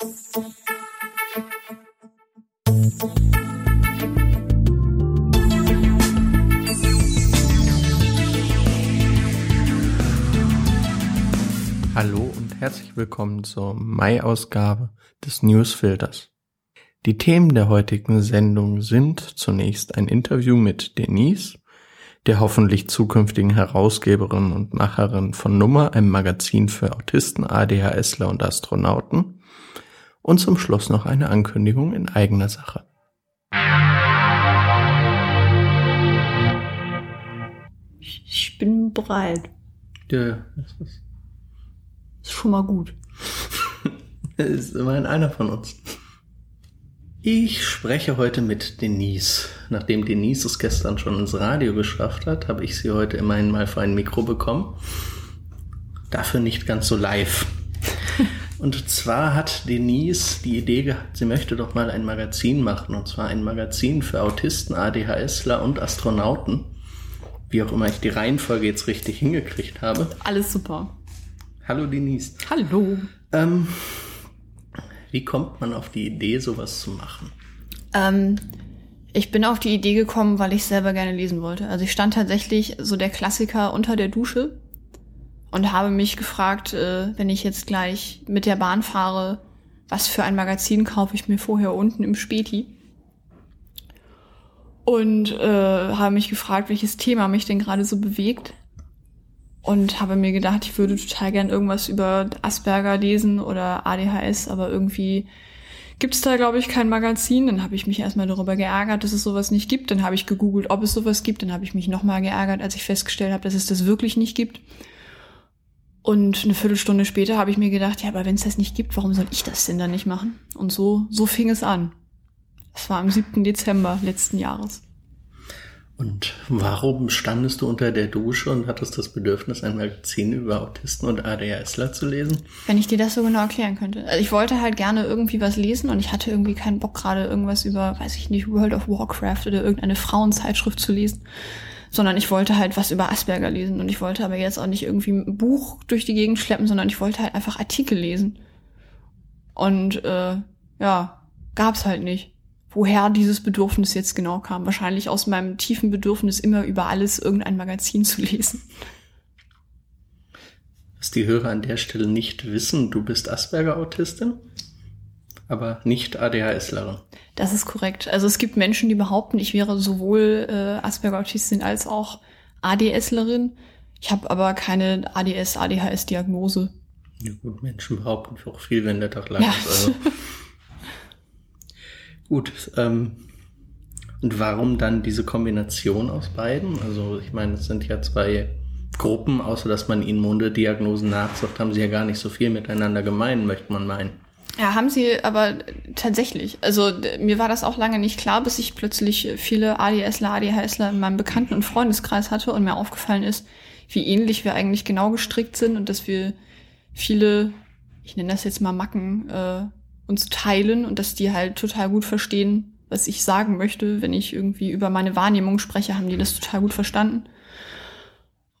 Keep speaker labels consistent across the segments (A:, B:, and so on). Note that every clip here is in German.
A: Hallo und herzlich willkommen zur Mai-Ausgabe des Newsfilters. Die Themen der heutigen Sendung sind zunächst ein Interview mit Denise, der hoffentlich zukünftigen Herausgeberin und Macherin von Nummer, einem Magazin für Autisten, ADHSler und Astronauten. Und zum Schluss noch eine Ankündigung in eigener Sache.
B: Ich bin bereit.
A: Ja, das ist
B: Ist schon mal gut.
A: Das ist immerhin einer von uns. Ich spreche heute mit Denise. Nachdem Denise es gestern schon ins Radio geschafft hat, habe ich sie heute immerhin mal vor ein Mikro bekommen. Dafür nicht ganz so live. Und zwar hat Denise die Idee gehabt, sie möchte doch mal ein Magazin machen. Und zwar ein Magazin für Autisten, ADHSler und Astronauten. Wie auch immer ich die Reihenfolge jetzt richtig hingekriegt habe.
B: Alles super.
A: Hallo Denise.
B: Hallo.
A: Ähm, wie kommt man auf die Idee, sowas zu machen?
B: Ähm, ich bin auf die Idee gekommen, weil ich selber gerne lesen wollte. Also ich stand tatsächlich so der Klassiker unter der Dusche und habe mich gefragt, äh, wenn ich jetzt gleich mit der Bahn fahre, was für ein Magazin kaufe ich mir vorher unten im Späti? Und äh, habe mich gefragt, welches Thema mich denn gerade so bewegt. Und habe mir gedacht, ich würde total gern irgendwas über Asperger lesen oder ADHS, aber irgendwie gibt's da, glaube ich, kein Magazin. Dann habe ich mich erstmal darüber geärgert, dass es sowas nicht gibt. Dann habe ich gegoogelt, ob es sowas gibt. Dann habe ich mich nochmal geärgert, als ich festgestellt habe, dass es das wirklich nicht gibt. Und eine Viertelstunde später habe ich mir gedacht, ja, aber wenn es das nicht gibt, warum soll ich das denn dann nicht machen? Und so, so fing es an. Es war am 7. Dezember letzten Jahres.
A: Und warum standest du unter der Dusche und hattest das Bedürfnis, ein Magazin über Autisten und ADHSler zu lesen?
B: Wenn ich dir das so genau erklären könnte. Also ich wollte halt gerne irgendwie was lesen und ich hatte irgendwie keinen Bock gerade irgendwas über, weiß ich nicht, World of Warcraft oder irgendeine Frauenzeitschrift zu lesen, sondern ich wollte halt was über Asperger lesen und ich wollte aber jetzt auch nicht irgendwie ein Buch durch die Gegend schleppen, sondern ich wollte halt einfach Artikel lesen. Und äh, ja, gab's halt nicht woher dieses Bedürfnis jetzt genau kam. Wahrscheinlich aus meinem tiefen Bedürfnis, immer über alles irgendein Magazin zu lesen.
A: Was die Hörer an der Stelle nicht wissen, du bist Asperger-Autistin, aber nicht ADHSlerin.
B: Das ist korrekt. Also es gibt Menschen, die behaupten, ich wäre sowohl äh, Asperger-Autistin als auch ADSlerin. Ich habe aber keine ADS-ADHS-Diagnose.
A: Ja gut, Menschen behaupten auch viel, wenn der Tag lang ja. ist. Also. Gut, ähm, und warum dann diese Kombination aus beiden? Also ich meine, es sind ja zwei Gruppen, außer dass man ihnen Mundediagnosen nachsagt, haben sie ja gar nicht so viel miteinander gemein, möchte man meinen.
B: Ja, haben sie aber tatsächlich. Also mir war das auch lange nicht klar, bis ich plötzlich viele ADSler, ADHSler in meinem Bekannten- und Freundeskreis hatte und mir aufgefallen ist, wie ähnlich wir eigentlich genau gestrickt sind und dass wir viele, ich nenne das jetzt mal Macken, äh, uns teilen und dass die halt total gut verstehen, was ich sagen möchte. Wenn ich irgendwie über meine Wahrnehmung spreche, haben die das total gut verstanden.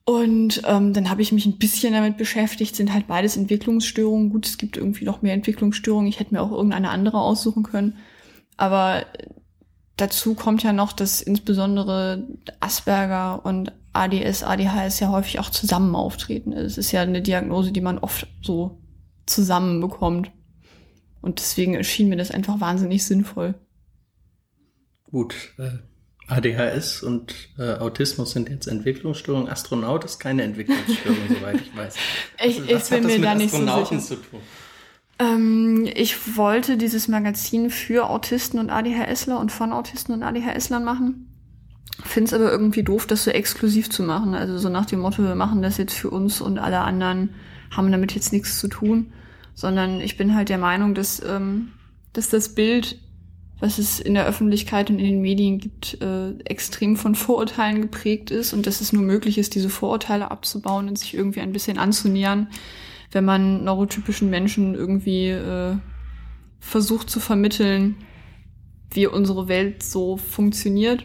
B: Und ähm, dann habe ich mich ein bisschen damit beschäftigt, sind halt beides Entwicklungsstörungen. Gut, es gibt irgendwie noch mehr Entwicklungsstörungen. Ich hätte mir auch irgendeine andere aussuchen können. Aber dazu kommt ja noch, dass insbesondere Asperger und ADS, ADHS ja häufig auch zusammen auftreten. Es ist ja eine Diagnose, die man oft so zusammen bekommt. Und deswegen erschien mir das einfach wahnsinnig sinnvoll.
A: Gut, äh, ADHS und äh, Autismus sind jetzt Entwicklungsstörungen. Astronaut ist keine Entwicklungsstörung, soweit ich weiß.
B: Ich, also, ich bin mir da nicht so sicher. Zu tun? Ähm, ich wollte dieses Magazin für Autisten und ADHSler und von Autisten und ADHSlern machen. Finde es aber irgendwie doof, das so exklusiv zu machen. Also so nach dem Motto, wir machen das jetzt für uns und alle anderen haben damit jetzt nichts zu tun sondern ich bin halt der Meinung, dass, ähm, dass das Bild, was es in der Öffentlichkeit und in den Medien gibt, äh, extrem von Vorurteilen geprägt ist und dass es nur möglich ist, diese Vorurteile abzubauen und sich irgendwie ein bisschen anzunähern, wenn man neurotypischen Menschen irgendwie äh, versucht zu vermitteln, wie unsere Welt so funktioniert.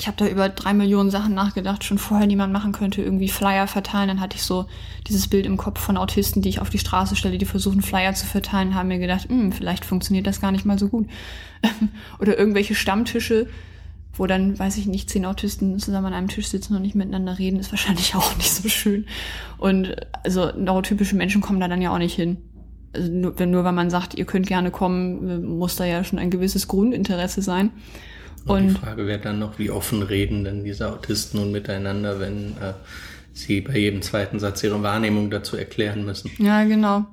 B: Ich habe da über drei Millionen Sachen nachgedacht, schon vorher, die man machen könnte, irgendwie Flyer verteilen. Dann hatte ich so dieses Bild im Kopf von Autisten, die ich auf die Straße stelle, die versuchen, Flyer zu verteilen, haben mir gedacht, hm, vielleicht funktioniert das gar nicht mal so gut. Oder irgendwelche Stammtische, wo dann, weiß ich nicht, zehn Autisten zusammen an einem Tisch sitzen und nicht miteinander reden, ist wahrscheinlich auch nicht so schön. Und also neurotypische Menschen kommen da dann ja auch nicht hin. Also nur, nur weil man sagt, ihr könnt gerne kommen, muss da ja schon ein gewisses Grundinteresse sein.
A: Und, und die Frage wäre dann noch, wie offen reden denn diese Autisten nun miteinander, wenn äh, sie bei jedem zweiten Satz ihre Wahrnehmung dazu erklären müssen.
B: Ja, genau.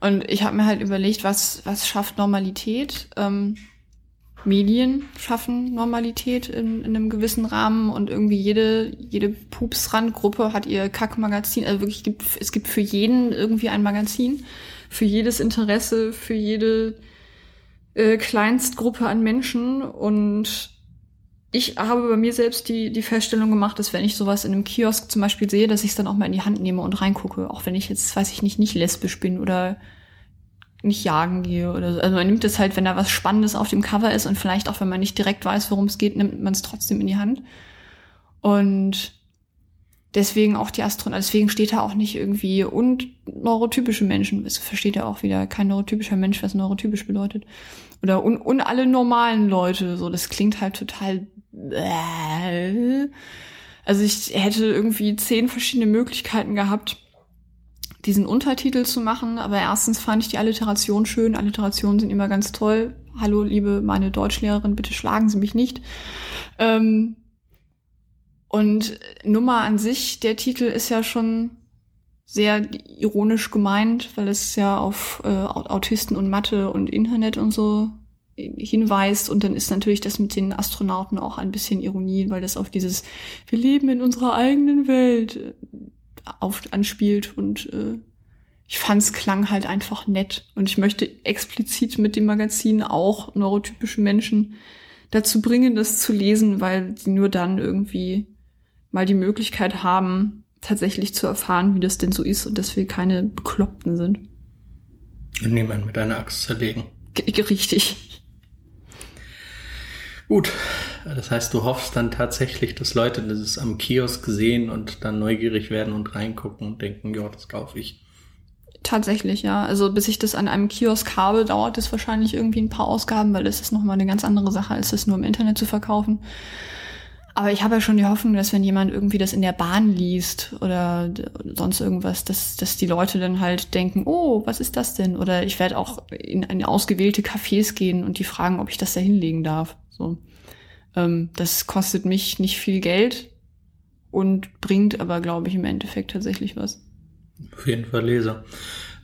B: Und ich habe mir halt überlegt, was, was schafft Normalität? Ähm, Medien schaffen Normalität in, in, einem gewissen Rahmen und irgendwie jede, jede Pupsrandgruppe hat ihr Kackmagazin. Also wirklich, gibt, es gibt für jeden irgendwie ein Magazin, für jedes Interesse, für jede äh, Kleinstgruppe an Menschen und ich habe bei mir selbst die, die Feststellung gemacht, dass wenn ich sowas in einem Kiosk zum Beispiel sehe, dass ich es dann auch mal in die Hand nehme und reingucke. Auch wenn ich jetzt, weiß ich nicht, nicht lesbisch bin oder nicht jagen gehe oder so. Also man nimmt es halt, wenn da was Spannendes auf dem Cover ist und vielleicht auch, wenn man nicht direkt weiß, worum es geht, nimmt man es trotzdem in die Hand. Und deswegen auch die Astronauten, deswegen steht da auch nicht irgendwie und neurotypische Menschen. Es versteht ja auch wieder kein neurotypischer Mensch, was neurotypisch bedeutet. Oder und, und alle normalen Leute. So, das klingt halt total. Also ich hätte irgendwie zehn verschiedene Möglichkeiten gehabt, diesen Untertitel zu machen. Aber erstens fand ich die Alliteration schön. Alliterationen sind immer ganz toll. Hallo, liebe meine Deutschlehrerin, bitte schlagen Sie mich nicht. Ähm, und Nummer an sich, der Titel ist ja schon sehr ironisch gemeint, weil es ja auf äh, Autisten und Mathe und Internet und so hinweist. Und dann ist natürlich das mit den Astronauten auch ein bisschen Ironie, weil das auf dieses Wir leben in unserer eigenen Welt äh, auf, anspielt. Und äh, ich fand's klang halt einfach nett. Und ich möchte explizit mit dem Magazin auch neurotypische Menschen dazu bringen, das zu lesen, weil sie nur dann irgendwie mal die Möglichkeit haben, tatsächlich zu erfahren, wie das denn so ist und dass wir keine Bekloppten sind.
A: Und niemand mit einer Axt zerlegen.
B: G richtig.
A: Gut, das heißt, du hoffst dann tatsächlich, dass Leute das am Kiosk sehen und dann neugierig werden und reingucken und denken, ja, das kaufe ich.
B: Tatsächlich, ja. Also bis ich das an einem Kiosk habe, dauert es wahrscheinlich irgendwie ein paar Ausgaben, weil es ist nochmal eine ganz andere Sache, als das nur im Internet zu verkaufen. Aber ich habe ja schon die Hoffnung, dass wenn jemand irgendwie das in der Bahn liest oder sonst irgendwas, dass, dass die Leute dann halt denken, oh, was ist das denn? Oder ich werde auch in, in ausgewählte Cafés gehen und die fragen, ob ich das da hinlegen darf. So. Ähm, das kostet mich nicht viel Geld und bringt aber, glaube ich, im Endeffekt tatsächlich was.
A: Auf jeden Fall Leser.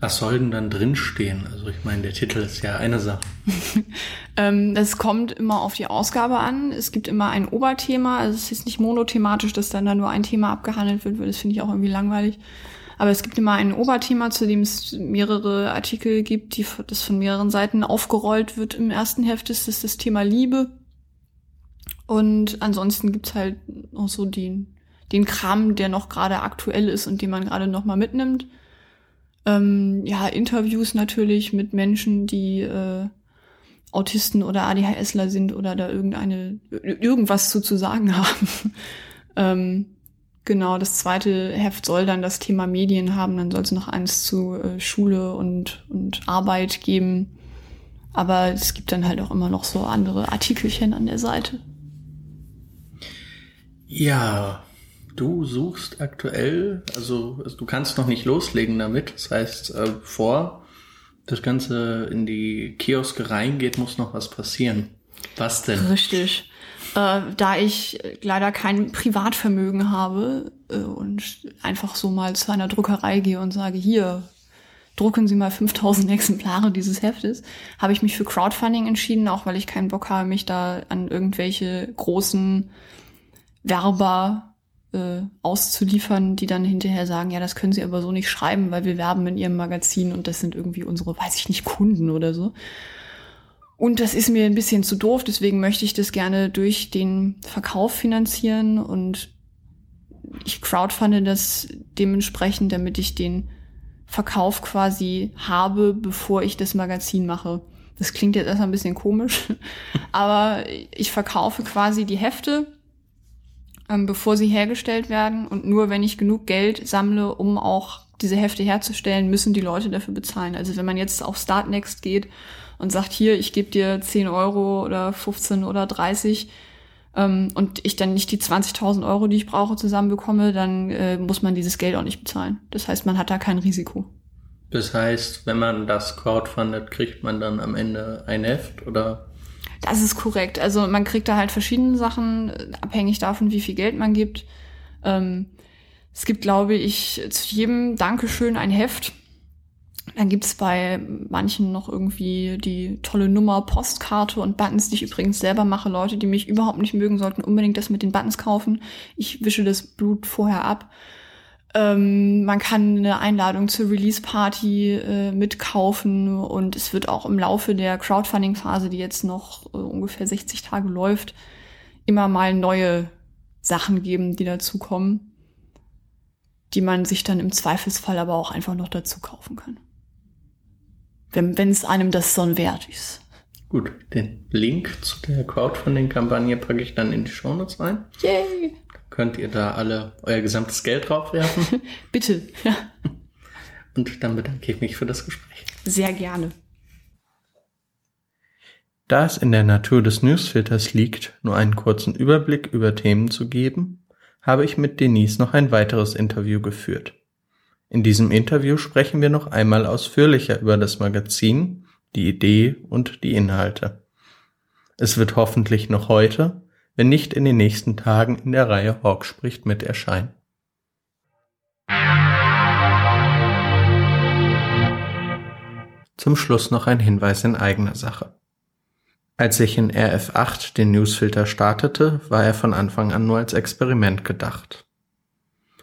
A: Was soll denn dann drinstehen? Also ich meine, der Titel ist ja eine Sache.
B: ähm, das kommt immer auf die Ausgabe an. Es gibt immer ein Oberthema. Also es ist nicht monothematisch, dass dann da nur ein Thema abgehandelt wird, weil das finde ich auch irgendwie langweilig. Aber es gibt immer ein Oberthema, zu dem es mehrere Artikel gibt, die das von mehreren Seiten aufgerollt wird. Im ersten Heft ist das das Thema Liebe. Und ansonsten gibt's halt auch so den, den Kram, der noch gerade aktuell ist und den man gerade noch mal mitnimmt. Ähm, ja, Interviews natürlich mit Menschen, die äh, Autisten oder ADHSler sind oder da irgendeine irgendwas zu, zu sagen haben. ähm, genau, das zweite Heft soll dann das Thema Medien haben, dann soll es noch eins zu äh, Schule und, und Arbeit geben. Aber es gibt dann halt auch immer noch so andere Artikelchen an der Seite.
A: Ja, Du suchst aktuell, also, also, du kannst noch nicht loslegen damit. Das heißt, äh, vor das Ganze in die Kioske reingeht, muss noch was passieren. Was denn?
B: Richtig. Äh, da ich leider kein Privatvermögen habe äh, und einfach so mal zu einer Druckerei gehe und sage, hier, drucken Sie mal 5000 Exemplare dieses Heftes, habe ich mich für Crowdfunding entschieden, auch weil ich keinen Bock habe, mich da an irgendwelche großen Werber äh, auszuliefern, die dann hinterher sagen, ja, das können sie aber so nicht schreiben, weil wir werben in ihrem Magazin und das sind irgendwie unsere, weiß ich nicht, Kunden oder so. Und das ist mir ein bisschen zu doof, deswegen möchte ich das gerne durch den Verkauf finanzieren und ich crowdfunde das dementsprechend, damit ich den Verkauf quasi habe, bevor ich das Magazin mache. Das klingt jetzt erstmal ein bisschen komisch, aber ich verkaufe quasi die Hefte ähm, bevor sie hergestellt werden. Und nur wenn ich genug Geld sammle, um auch diese Hefte herzustellen, müssen die Leute dafür bezahlen. Also wenn man jetzt auf Startnext geht und sagt, hier, ich gebe dir 10 Euro oder 15 oder 30 ähm, und ich dann nicht die 20.000 Euro, die ich brauche, zusammenbekomme, dann äh, muss man dieses Geld auch nicht bezahlen. Das heißt, man hat da kein Risiko.
A: Das heißt, wenn man das crowdfundet, kriegt man dann am Ende ein Heft oder?
B: Das ist korrekt. Also man kriegt da halt verschiedene Sachen, abhängig davon, wie viel Geld man gibt. Ähm, es gibt, glaube ich, zu jedem Dankeschön ein Heft. Dann gibt's bei manchen noch irgendwie die tolle Nummer, Postkarte und Buttons, die ich übrigens selber mache. Leute, die mich überhaupt nicht mögen, sollten unbedingt das mit den Buttons kaufen. Ich wische das Blut vorher ab. Ähm, man kann eine Einladung zur Release-Party äh, mitkaufen und es wird auch im Laufe der Crowdfunding-Phase, die jetzt noch äh, ungefähr 60 Tage läuft, immer mal neue Sachen geben, die dazukommen die man sich dann im Zweifelsfall aber auch einfach noch dazu kaufen kann. Wenn, es einem das so ein Wert ist.
A: Gut, den Link zu der Crowdfunding-Kampagne packe ich dann in die Shownotes rein. Yay! Könnt ihr da alle euer gesamtes Geld draufwerfen?
B: Bitte, ja.
A: Und dann bedanke ich mich für das Gespräch.
B: Sehr gerne.
A: Da es in der Natur des Newsfilters liegt, nur einen kurzen Überblick über Themen zu geben, habe ich mit Denise noch ein weiteres Interview geführt. In diesem Interview sprechen wir noch einmal ausführlicher über das Magazin, die Idee und die Inhalte. Es wird hoffentlich noch heute, wenn nicht in den nächsten Tagen in der Reihe Hawk spricht mit erscheinen. Zum Schluss noch ein Hinweis in eigener Sache. Als ich in RF8 den Newsfilter startete, war er von Anfang an nur als Experiment gedacht.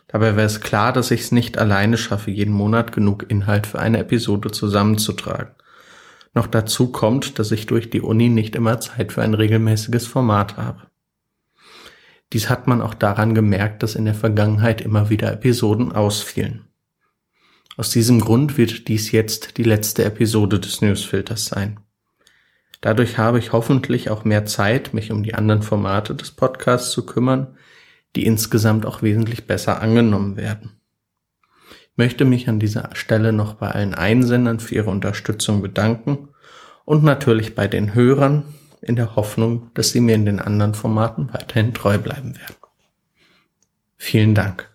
A: Dabei war es klar, dass ich es nicht alleine schaffe, jeden Monat genug Inhalt für eine Episode zusammenzutragen. Noch dazu kommt, dass ich durch die Uni nicht immer Zeit für ein regelmäßiges Format habe. Dies hat man auch daran gemerkt, dass in der Vergangenheit immer wieder Episoden ausfielen. Aus diesem Grund wird dies jetzt die letzte Episode des Newsfilters sein. Dadurch habe ich hoffentlich auch mehr Zeit, mich um die anderen Formate des Podcasts zu kümmern, die insgesamt auch wesentlich besser angenommen werden. Ich möchte mich an dieser Stelle noch bei allen Einsendern für ihre Unterstützung bedanken und natürlich bei den Hörern in der Hoffnung, dass sie mir in den anderen Formaten weiterhin treu bleiben werden. Vielen Dank.